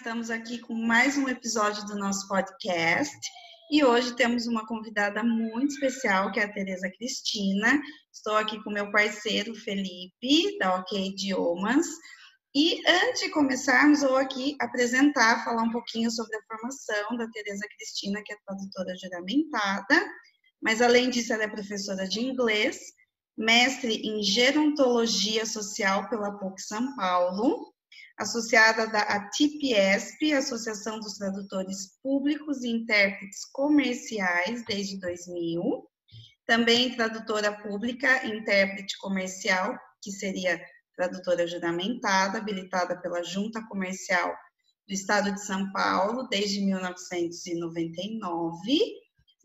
estamos aqui com mais um episódio do nosso podcast e hoje temos uma convidada muito especial, que é a Tereza Cristina. Estou aqui com meu parceiro Felipe, da OK Idiomas. E antes de começarmos, vou aqui apresentar, falar um pouquinho sobre a formação da Tereza Cristina, que é tradutora juramentada, mas além disso, ela é professora de inglês, mestre em gerontologia social pela PUC São Paulo, associada da ATIPESP, Associação dos Tradutores Públicos e Intérpretes Comerciais, desde 2000. Também tradutora pública, intérprete comercial, que seria tradutora juramentada, habilitada pela Junta Comercial do Estado de São Paulo, desde 1999.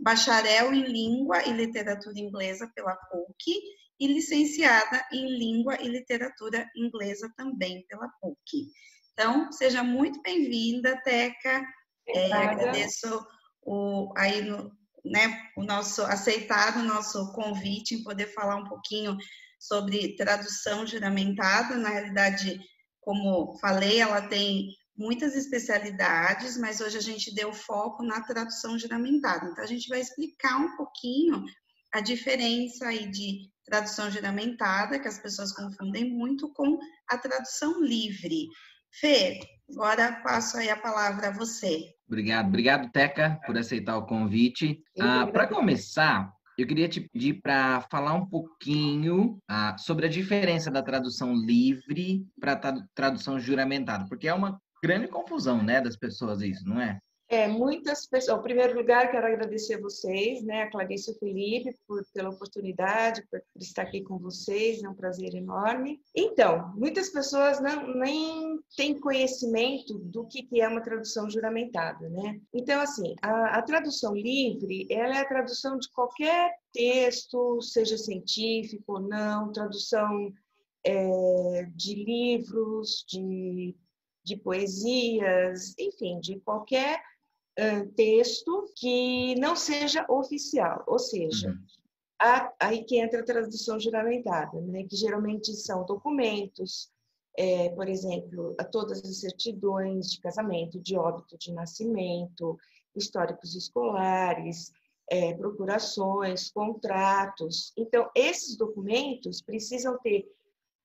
Bacharel em Língua e Literatura Inglesa pela PUC e licenciada em Língua e Literatura Inglesa também pela PUC. Então, seja muito bem-vinda, Teca. É, agradeço o, aí no, né, o nosso aceitar o nosso convite em poder falar um pouquinho sobre tradução juramentada. Na realidade, como falei, ela tem muitas especialidades, mas hoje a gente deu foco na tradução juramentada. Então, a gente vai explicar um pouquinho a diferença aí de tradução juramentada, que as pessoas confundem muito, com a tradução livre. Fê, agora passo aí a palavra a você. Obrigado, obrigado, Teca, por aceitar o convite. Ah, para começar, eu queria te pedir para falar um pouquinho ah, sobre a diferença da tradução livre para tradução juramentada, porque é uma grande confusão, né, das pessoas isso, não é? É, muitas pessoas. Em primeiro lugar, quero agradecer a vocês, né, a Clarice e o Felipe, por, pela oportunidade, por, por, estar aqui com vocês, é um prazer enorme. Então, muitas pessoas não, nem têm conhecimento do que, que é uma tradução juramentada, né? Então, assim, a, a tradução livre, ela é a tradução de qualquer texto, seja científico ou não, tradução é, de livros, de de poesias, enfim, de qualquer texto que não seja oficial, ou seja, uhum. a, aí que entra a tradução juramentada, né, que geralmente são documentos, é, por exemplo, a todas as certidões de casamento, de óbito, de nascimento, históricos escolares, é, procurações, contratos. Então, esses documentos precisam ter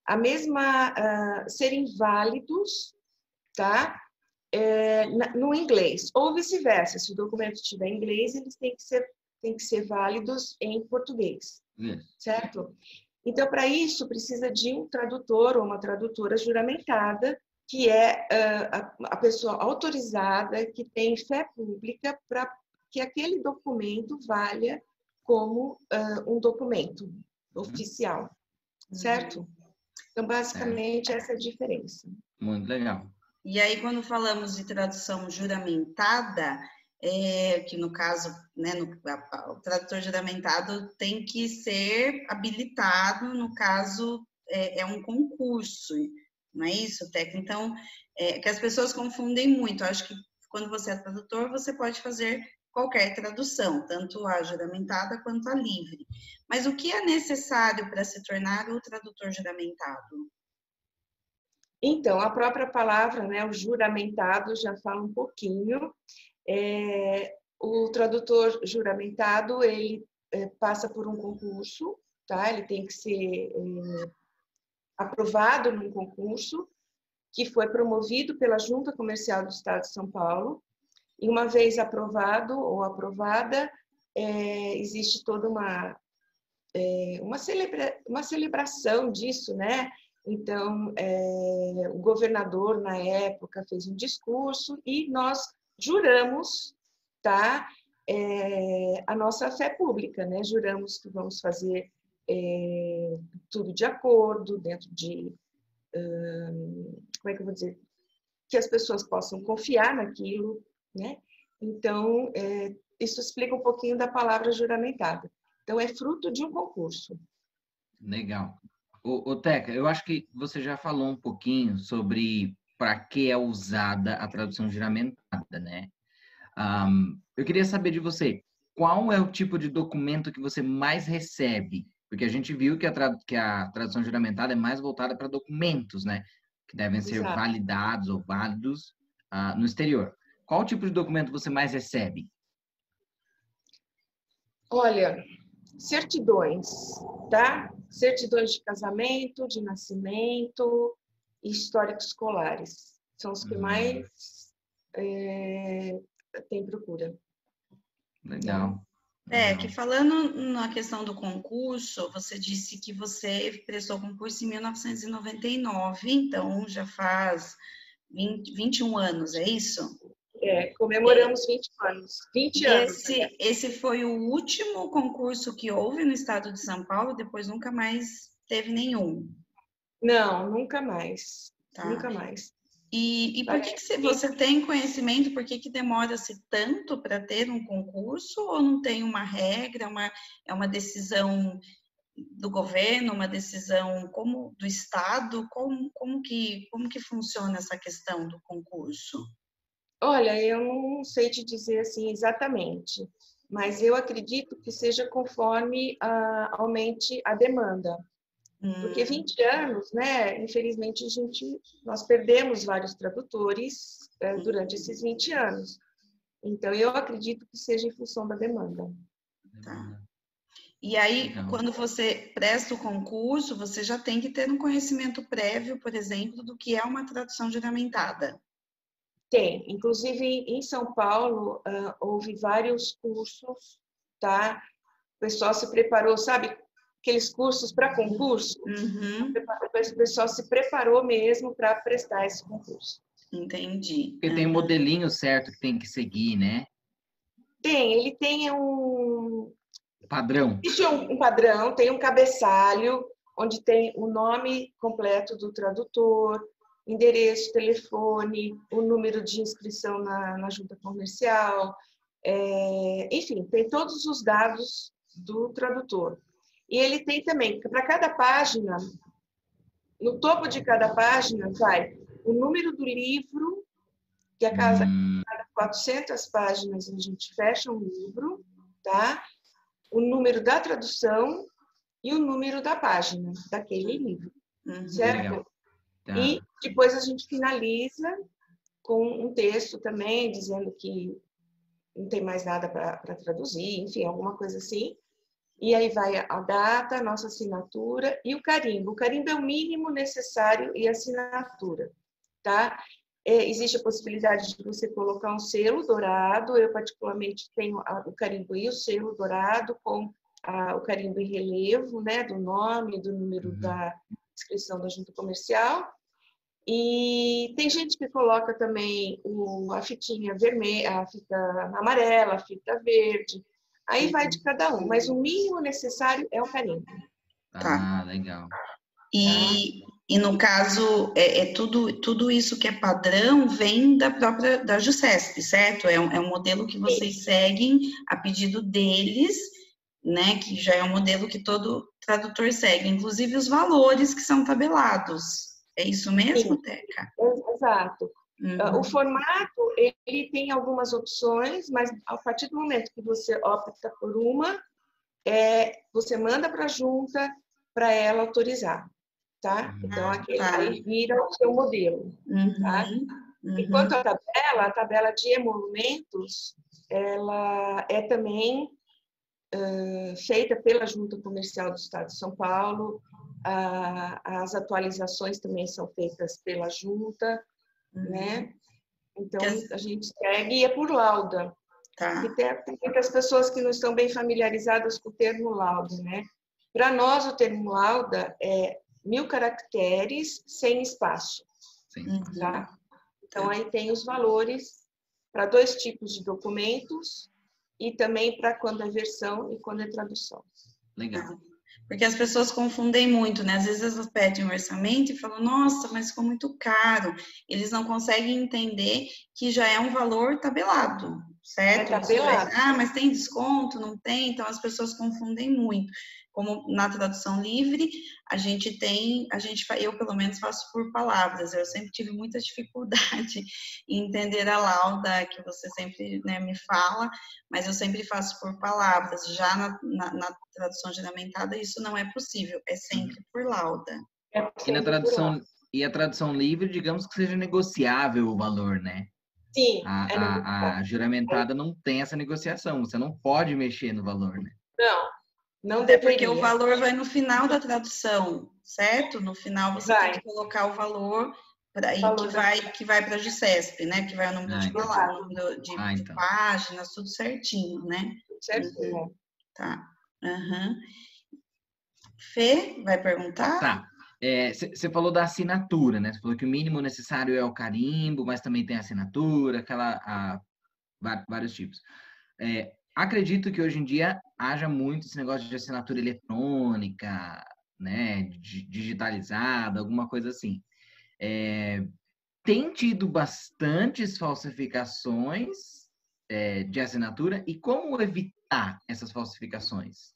a mesma, uh, serem válidos, tá? É, no inglês, ou vice-versa. Se o documento estiver em inglês, eles têm que ser, têm que ser válidos em português, hum. certo? Então, para isso, precisa de um tradutor ou uma tradutora juramentada, que é uh, a, a, pessoa autorizada, que tem fé pública para que aquele documento valha como uh, um documento uhum. oficial, certo? Então, basicamente, é. essa é a diferença. Muito legal. E aí, quando falamos de tradução juramentada, é, que no caso, né, no, a, o tradutor juramentado tem que ser habilitado, no caso, é, é um concurso, não é isso, Teca? Então, é, que as pessoas confundem muito. Eu acho que quando você é tradutor, você pode fazer qualquer tradução, tanto a juramentada quanto a livre. Mas o que é necessário para se tornar o tradutor juramentado? Então, a própria palavra, né, o juramentado, já fala um pouquinho. É, o tradutor juramentado, ele é, passa por um concurso, tá? Ele tem que ser é, aprovado num concurso que foi promovido pela Junta Comercial do Estado de São Paulo. E uma vez aprovado ou aprovada, é, existe toda uma é, uma, celebra uma celebração disso, né? Então, é, o governador, na época, fez um discurso e nós juramos tá, é, a nossa fé pública, né? juramos que vamos fazer é, tudo de acordo, dentro de. Hum, como é que eu vou dizer? Que as pessoas possam confiar naquilo, né? Então, é, isso explica um pouquinho da palavra juramentada. Então, é fruto de um concurso. Legal. O, Teca, eu acho que você já falou um pouquinho sobre para que é usada a tradução juramentada, né? Um, eu queria saber de você, qual é o tipo de documento que você mais recebe? Porque a gente viu que a, tra que a tradução juramentada é mais voltada para documentos, né? Que devem ser Exato. validados ou válidos. uh, no exterior, qual tipo de documento você mais recebe? Olha, certidões, tá? Certidões de casamento, de nascimento e históricos escolares. São os que uhum. mais é, tem procura. Legal. É, que falando na questão do concurso, você disse que você prestou concurso em 1999, então já faz 20, 21 anos, é isso? É, comemoramos 20 anos. 20 anos. Esse, né? esse foi o último concurso que houve no estado de São Paulo, depois nunca mais teve nenhum. Não, nunca mais. Tá. Nunca mais. E, e por que, que você tem conhecimento, por que, que demora-se tanto para ter um concurso, ou não tem uma regra, uma, é uma decisão do governo, uma decisão como do Estado? Como, como, que, como que funciona essa questão do concurso? Olha, eu não sei te dizer assim exatamente, mas eu acredito que seja conforme uh, aumente a demanda. Porque 20 hum. anos, né? Infelizmente, a gente, nós perdemos vários tradutores é, durante esses 20 anos. Então, eu acredito que seja em função da demanda. Tá. E aí, quando você presta o concurso, você já tem que ter um conhecimento prévio, por exemplo, do que é uma tradução juramentada. Tem. Inclusive, em São Paulo, uh, houve vários cursos, tá? O pessoal se preparou, sabe? aqueles cursos para concurso, uhum. o pessoal se preparou mesmo para prestar esse concurso. Entendi. Porque tem um modelinho certo que tem que seguir, né? Tem, ele tem um padrão. Existe um, um padrão, tem um cabeçalho onde tem o nome completo do tradutor, endereço, telefone, o número de inscrição na, na junta comercial, é, enfim, tem todos os dados do tradutor. E ele tem também, para cada página, no topo de cada página, vai o número do livro, que a casa, hum. cada 400 páginas a gente fecha um livro, tá? O número da tradução e o número da página daquele livro, uhum. certo? Tá. E depois a gente finaliza com um texto também dizendo que não tem mais nada para traduzir, enfim, alguma coisa assim. E aí vai a data, a nossa assinatura e o carimbo. O carimbo é o mínimo necessário e a assinatura, tá? É, existe a possibilidade de você colocar um selo dourado. Eu, particularmente, tenho o carimbo e o selo dourado com a, o carimbo em relevo, né? Do nome, do número uhum. da inscrição da junta comercial. E tem gente que coloca também o, a fitinha vermelha, a fita amarela, a fita verde. Aí vai de cada um, mas o mínimo necessário é o carimbo. Tá. Ah, legal. E, e no caso, é, é, tudo, tudo isso que é padrão vem da própria da JUSESP, certo? É um, é um modelo que vocês Sim. seguem a pedido deles, né? Que já é um modelo que todo tradutor segue, inclusive os valores que são tabelados. É isso mesmo, Sim. Teca? Exato. Uhum. O formato, ele tem algumas opções, mas a partir do momento que você opta por uma, é, você manda para a junta para ela autorizar, tá? Uhum. Então, aquele tá. aí vira o seu modelo, uhum. tá? Uhum. Enquanto a tabela, a tabela de emolumentos, ela é também uh, feita pela Junta Comercial do Estado de São Paulo, as atualizações também são feitas pela Junta, né? Uhum. Então, a gente segue e é por lauda. Tá. E tem, tem muitas pessoas que não estão bem familiarizadas com o termo lauda, né? Para nós, o termo lauda é mil caracteres sem espaço. Sim. Tá? Então, aí tem os valores para dois tipos de documentos e também para quando é versão e quando é tradução. Legal. Porque as pessoas confundem muito, né? Às vezes elas pedem um orçamento e falam, nossa, mas ficou muito caro. Eles não conseguem entender que já é um valor tabelado, certo? É tabelado. Ah, mas tem desconto? Não tem? Então as pessoas confundem muito como na tradução livre, a gente tem, a gente, eu pelo menos faço por palavras, eu sempre tive muita dificuldade em entender a lauda que você sempre né, me fala, mas eu sempre faço por palavras, já na, na, na tradução geramentada isso não é possível, é sempre por lauda. É e na tradução, e a tradução livre, digamos que seja negociável o valor, né? Sim. A, é a, a juramentada não tem essa negociação, você não pode mexer no valor, né? Não, não Até deveria. porque o valor vai no final da tradução, certo? No final você Vai. tem que colocar o valor Valor que da- vai que vai para a Jusesp, né? Que vai o número Ah, de então. o número de, Ah, de então. páginas, tudo certinho, né? Certinho. Tá. Aham. Fê, vai perguntar? Tá. Você falou da assinatura, né? Você falou que o mínimo necessário é o carimbo, mas também tem a assinatura, aquela, a- vários tipos. É, acredito que hoje em dia haja muito esse negócio de assinatura eletrônica, né? di- Digitalizada, alguma coisa assim. É, tem tido bastantes falsificações é, de assinatura e como evitar essas falsificações?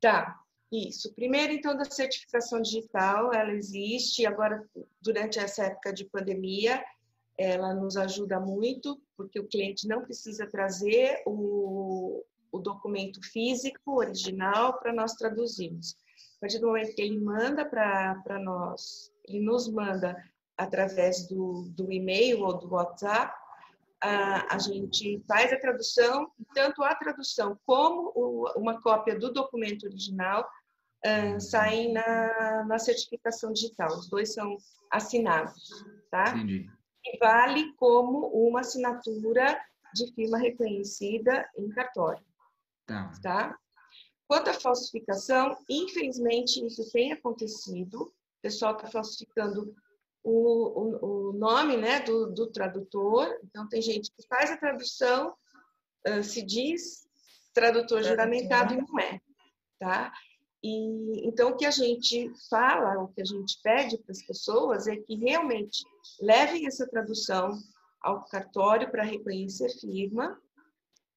Tá, isso. Primeiro, então, da certificação digital, ela existe. Agora, durante essa época de pandemia, ela nos ajuda muito, porque o cliente não precisa trazer o, o documento físico original para nós traduzirmos. A partir do momento que ele manda para nós, ele nos manda através do, do e-mail ou do WhatsApp, a, a gente faz a tradução, tanto a tradução como o- uma cópia do documento original ah, saem na, na certificação digital. Os dois são assinados, tá? Entendi. E vale como uma assinatura de firma reconhecida em cartório, Tá. tá? Quanto à falsificação, infelizmente isso tem acontecido. O pessoal está falsificando o, o, o nome né, do, do tradutor. Então, tem gente que faz a tradução, ah, se diz tradutor Tradutor. juramentado e não é, tá? E, então, o que a gente fala, o que a gente pede para as pessoas é que realmente levem essa tradução ao cartório para reconhecer firma,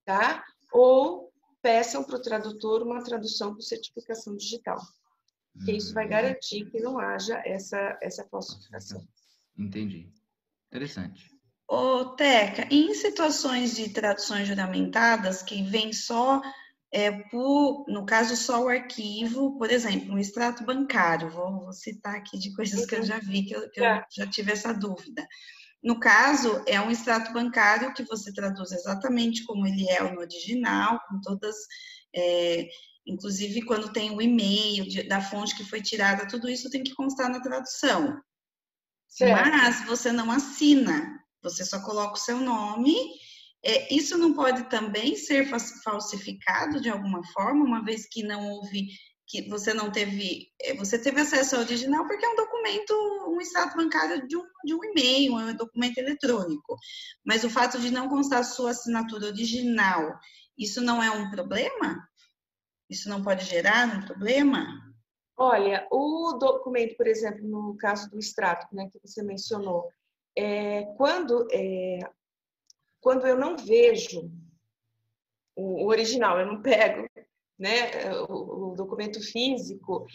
tá? Ou peçam para o tradutor uma tradução com certificação digital, que isso vai Hum, garantir que não haja essa, essa falsificação. Entendi. Interessante. Ô, Teca, em situações de traduções juramentadas que vem só, é, por, no caso, só o arquivo, por exemplo, um extrato bancário, vou, vou citar aqui de coisas que eu já vi, que eu, que eu já tive essa dúvida. No caso, é um extrato bancário que você traduz exatamente como ele é no original, com todas, é, inclusive quando tem o e-mail de- da fonte que foi tirada, tudo isso tem que constar na tradução. Certo. Mas você não assina, você só coloca o seu nome. É, isso não pode também ser fa- falsificado de alguma forma, uma vez que não houve, que você não teve, é, você teve acesso ao original porque é um documento, um extrato bancário de um, de um e-mail, é um documento eletrônico. Mas o fato de não constar sua assinatura original, isso não é um problema? Isso não pode gerar um problema? Olha, o documento, por exemplo, no caso do extrato, né, que você mencionou, é, quando, é, quando eu não vejo o, original, eu não pego né, o, o documento físico,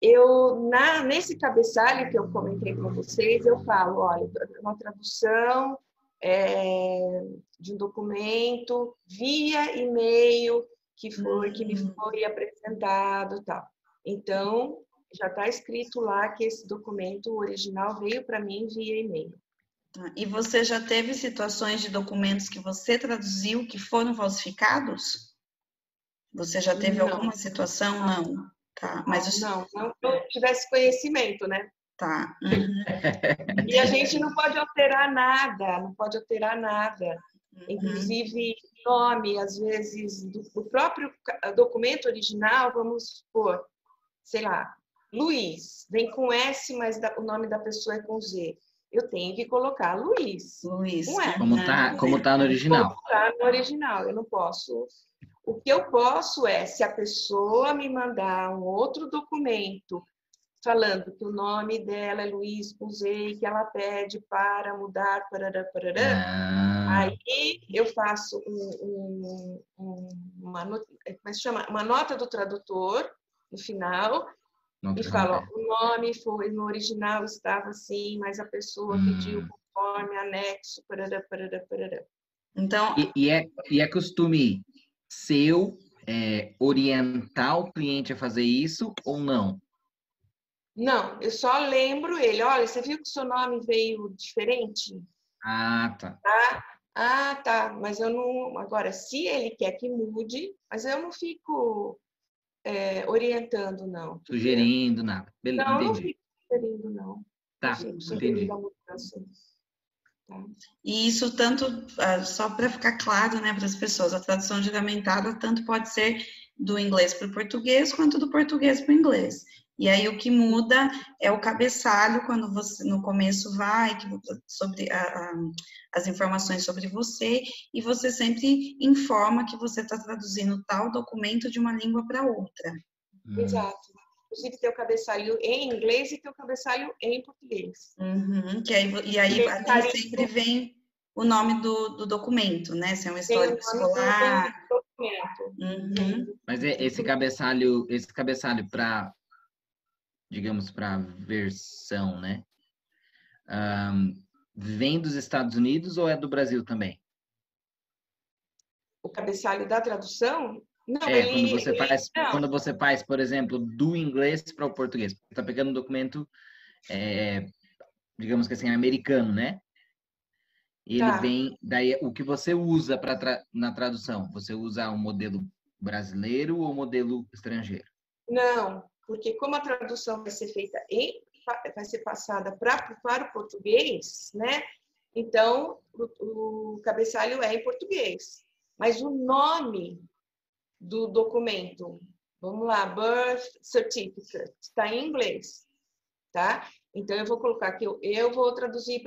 eu na, nesse cabeçalho que eu comentei com vocês, eu falo, olha, uma tradução é, de um documento via e-mail que foi que me Hum. foi apresentado, tal. Então, já está escrito lá que esse documento original veio para mim via e-mail. Tá. E você já teve situações de documentos que você traduziu que foram falsificados? Você já teve Não. alguma situação? Não. Tá, mas os- não, não que eu tivesse conhecimento, né? tá. Uhum. E a gente não pode alterar nada, não pode alterar nada. Uhum. Inclusive, nome, às vezes, do, do próprio documento original, vamos supor, sei lá, Luiz, vem com S, mas o nome da pessoa é com Z. Eu tenho que colocar Luiz. Luiz. Não é. Como tá, como tá no original. Como tá no original, eu não posso. O que eu posso é, se a pessoa me mandar um outro documento falando que o nome dela é Luiz com Z que ela pede para mudar, parará, parará, Ah, Aí eu faço um- um- um- uma, como é chama? uma nota do tradutor no final não, e falo, ó, o nome foi no original estava assim, mas a pessoa Hum. pediu conforme anexo, parará, parará, parará. Então, E, e é, e é costume seu é, orientar o cliente a fazer isso ou não? Não, eu só lembro ele, olha, você viu que seu nome veio diferente? Ah, tá. tá. Ah, tá, mas eu não. Agora, se ele quer que mude, mas eu não fico é, orientando, não. Sugerindo nada. Beleza, não, entendi. não sugerindo, não. Tá, entendi. Tá? E isso tanto, ah, só para ficar claro, né, para as pessoas, a tradução juramentada tanto pode ser do inglês para o português, quanto do português para o inglês. E aí o que muda é o cabeçalho quando você no começo vai que, sobre a, a, as informações sobre você e você sempre informa que você está traduzindo tal documento de uma língua para outra. Hum, Exato. Inclusive, tem o cabeçalho em inglês e tem o cabeçalho em português. Uhum, que aí, e aí ali sempre vem o nome do, do documento, né? Se é um histórico escolar. do documento. Uhum. Mas é- esse cabeçalho, esse cabeçalho para, digamos, para versão, né? Ahn, vem dos Estados Unidos ou é do Brasil também? O cabeçalho da tradução? Não, É, ele, quando você ele- faz, não, quando você faz, por exemplo, do inglês para o português. Você está pegando um documento, é, digamos que assim, americano, né? E ele Tá. vem, daí o que você usa para tra na tradução? Você usa o modelo brasileiro ou o modelo estrangeiro? Não, porque como a tradução vai ser feita em, vai ser passada pra, para o português, né? Então, o, o cabeçalho é em português. Mas o nome do documento, vamos lá, birth certificate, está em inglês, tá? Então, eu vou colocar aqui, eu, vou traduzir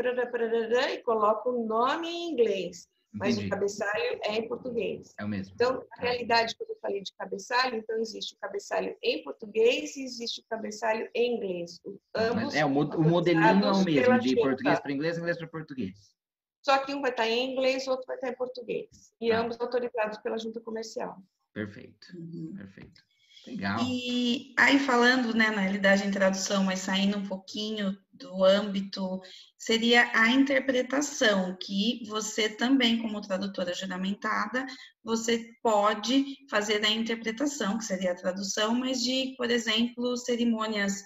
e coloco o nome em inglês, mas Entendi. o cabeçalho é em português. É o mesmo. Então, na realidade, quando eu falei de cabeçalho, então existe o cabeçalho em português e existe o cabeçalho em inglês. Ambos é, o, mo- o modelinho é o mesmo, de junta. português para inglês, inglês para português. Só que um vai estar em inglês, o outro vai estar em português. E Tá. ambos autorizados pela junta comercial. Perfeito, Uhum. perfeito. Legal. E aí falando, né, na realidade em tradução, mas saindo um pouquinho do âmbito, seria a interpretação, que você também, como tradutora juramentada, você pode fazer a interpretação, que seria a tradução, mas de, por exemplo, cerimônias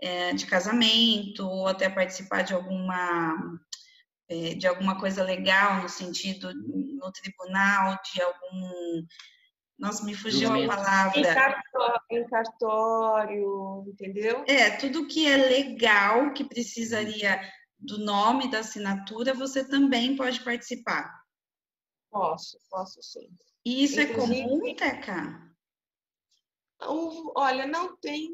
eh, de casamento, ou até participar de alguma eh, de alguma coisa legal no sentido no tribunal, de algum nossa, me fugiu a Julgamento. Em palavra. cartório, em cartório, entendeu? É, tudo que é legal, que precisaria do nome, da assinatura, você também pode participar. Posso, posso sim. E isso é Inclusive- comum, Teca? O- olha, não tem,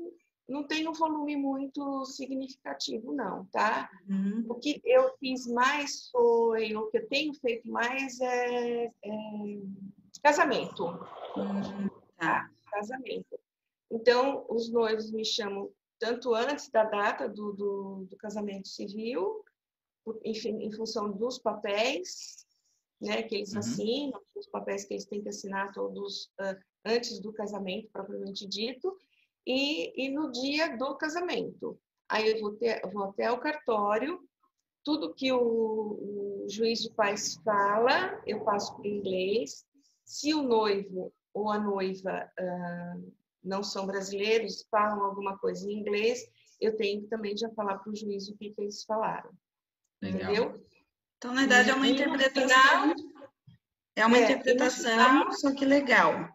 não tem um volume muito significativo, não, tá? Uhum. O que eu fiz mais foi, o que eu tenho feito mais é, é casamento. Hum, tá. casamento. Então, os noivos me chamam tanto antes da data do, do, do casamento civil, enfim, em função dos papéis né, que eles Uhum. assinam, os papéis que eles têm que assinar todos ah, antes do casamento, propriamente dito, e, e no dia do casamento. Aí eu vou, ter, vou até o cartório, tudo que o, o juiz de paz fala, eu passo para o inglês. Se o noivo ou a noiva ah, não são brasileiros, falam alguma coisa em inglês, eu tenho que também já falar para o juiz o que, que eles falaram. Legal. Entendeu? Então, na verdade, é uma interpretação. É uma é, interpretação, só que legal.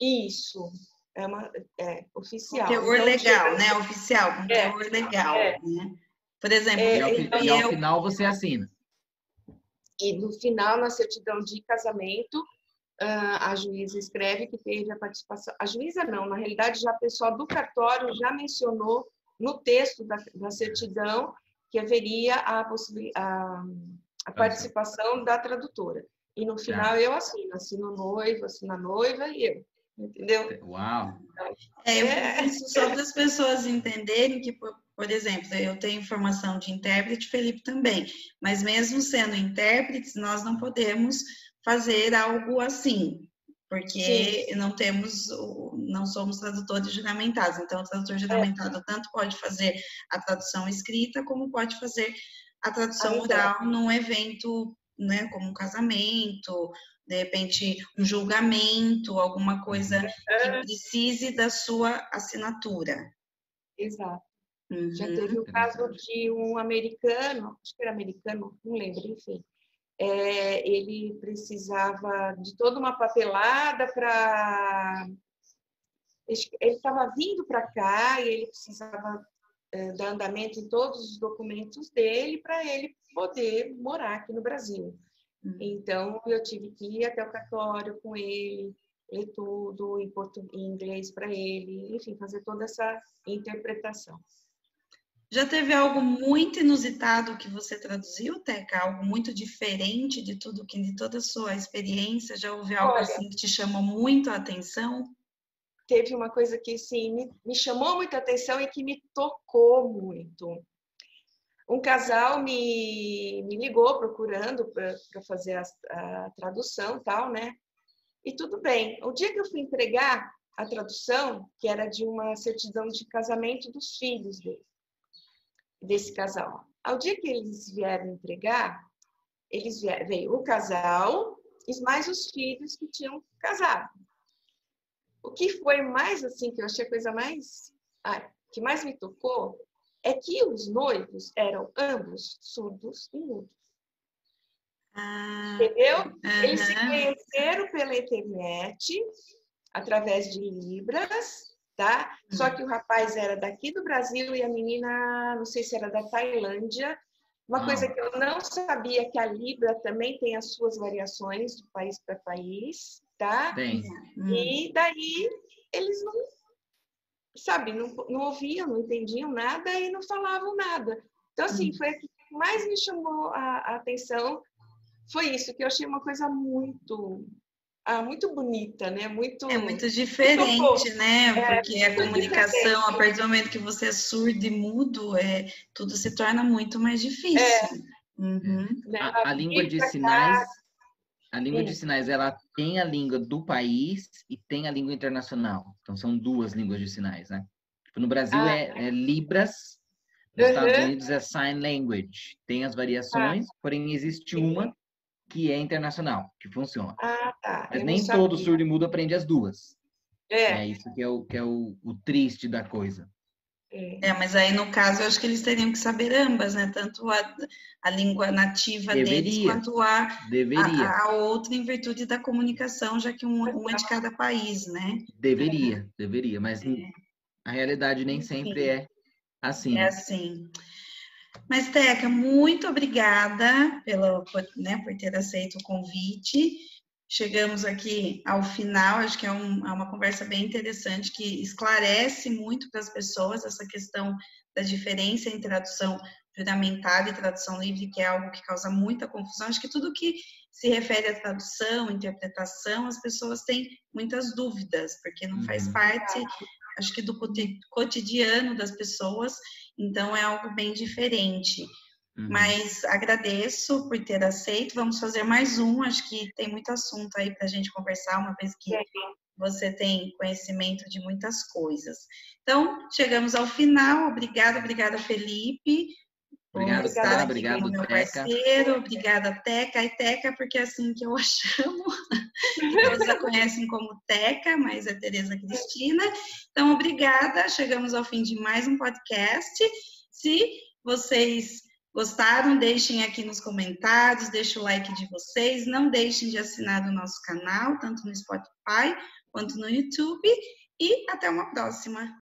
Isso, é uma é oficial. Teor Então, legal, chega- né? Oficial, com É, teor legal. é. Né? Por exemplo, É, E ao, então, e ao eu, final você assina. E no final, na certidão de casamento, a juíza escreve que teve a participação. A juíza não, na realidade, já o pessoal do cartório já mencionou no texto da, da certidão que haveria a, a, a participação da tradutora. E no final eu assino, assino o noivo, assino a noiva e eu. Entendeu? Uau! É, eu É. isso só para as pessoas entenderem que, por, por exemplo, eu tenho formação de intérprete, Felipe também, mas mesmo sendo intérpretes, nós não podemos fazer algo assim, porque não temos, não somos tradutores juramentados. Então, o tradutor juramentado tanto pode fazer a tradução escrita, como pode fazer a tradução oral num evento, né, como um casamento, de repente um julgamento, alguma coisa que precise da sua assinatura. Exato. Uhum. Já teve o caso de um americano, acho que era americano, não lembro, enfim. É, ele precisava de toda uma papelada para. Ele estava vindo para cá e ele precisava é, dar andamento em todos os documentos dele para ele poder morar aqui no Brasil. Uhum. Então, eu tive que ir até o cartório com ele, ler tudo em, português, em inglês para ele, enfim, fazer toda essa interpretação. Já teve algo muito inusitado que você traduziu, Teca? Algo muito diferente de tudo que de toda a sua experiência? Já houve algo Olha, assim que te chamou muito a atenção? Teve uma coisa que sim me, me chamou muito a atenção e que me tocou muito. Um casal me, me ligou procurando para fazer a, a tradução tal, né? E tudo bem. O dia que eu fui entregar a tradução, que era de uma certidão de casamento dos filhos dele, desse casal. Ao dia que eles vieram entregar, eles vieram, veio o casal e mais os filhos que tinham casado. O que foi mais assim, que eu achei a coisa mais. Ah, que mais me tocou, é que os noivos eram ambos surdos e mudos. Ah, Entendeu? Eles se conheceram pela internet, através de Libras, tá? Uhum. Só que o rapaz era daqui do Brasil e a menina, não sei se era da Tailândia. Uma ah. coisa que eu não sabia é que a Libra também tem as suas variações de país para país, tá? Tem. E daí eles não, sabe, não, não ouviam, não entendiam nada e não falavam nada. Então, assim, uhum. foi o que mais me chamou a, a atenção foi isso, que eu achei uma coisa muito ah, muito bonita, né? Muito é muito diferente, muito né? É, Porque a comunicação, diferente. a partir do momento que você é surdo e mudo, é tudo se torna muito mais difícil. É. Uhum. Né, a, a língua de sinais, a língua Sim. de sinais, ela tem a língua do país e tem a língua internacional. Então são duas línguas de sinais, né? Tipo, no Brasil ah, é, é, Libras, nos uhum. Estados Unidos é Sign Language. Tem as variações, ah. porém existe uma que é internacional, que funciona. Ah, tá. Mas nem todo surdo e mudo aprende as duas. É. É isso que é o, que é o, o triste da coisa. É. é, mas aí no caso eu acho que eles teriam que saber ambas, né? Tanto a, a língua nativa Deveria. deles quanto a, Deveria. A, a, outra em virtude da comunicação, já que um, um é de cada país, né? Deveria, deveria, mas é. a realidade nem sempre é assim. É assim. Mas, Teca, muito obrigada pelo, né, por ter aceito o convite. Chegamos aqui ao final, acho que é, um, é uma conversa bem interessante que esclarece muito para as pessoas essa questão da diferença em tradução juramentada e tradução livre, que é algo que causa muita confusão. Acho que tudo que se refere à tradução, interpretação, as pessoas têm muitas dúvidas, porque não faz uhum. parte, acho que, do cotidiano das pessoas então é algo bem diferente. Uhum. Mas agradeço por ter aceito. Vamos fazer mais um. Acho que tem muito assunto aí para a gente conversar, uma vez que você tem conhecimento de muitas coisas. Então, chegamos ao final. Obrigada, obrigada, Felipe. Obrigado, estar aqui obrigado, meu parceiro. Obrigada, Teca. E Teca, porque é assim que eu a chamo. Todos a conhecem como Teca, mas é Tereza Cristina. Então, obrigada. Chegamos ao fim de mais um podcast. Se vocês gostaram, deixem aqui nos comentários, deixem o like de vocês. Não deixem de assinar o nosso canal, tanto no Spotify quanto no YouTube. E até uma próxima.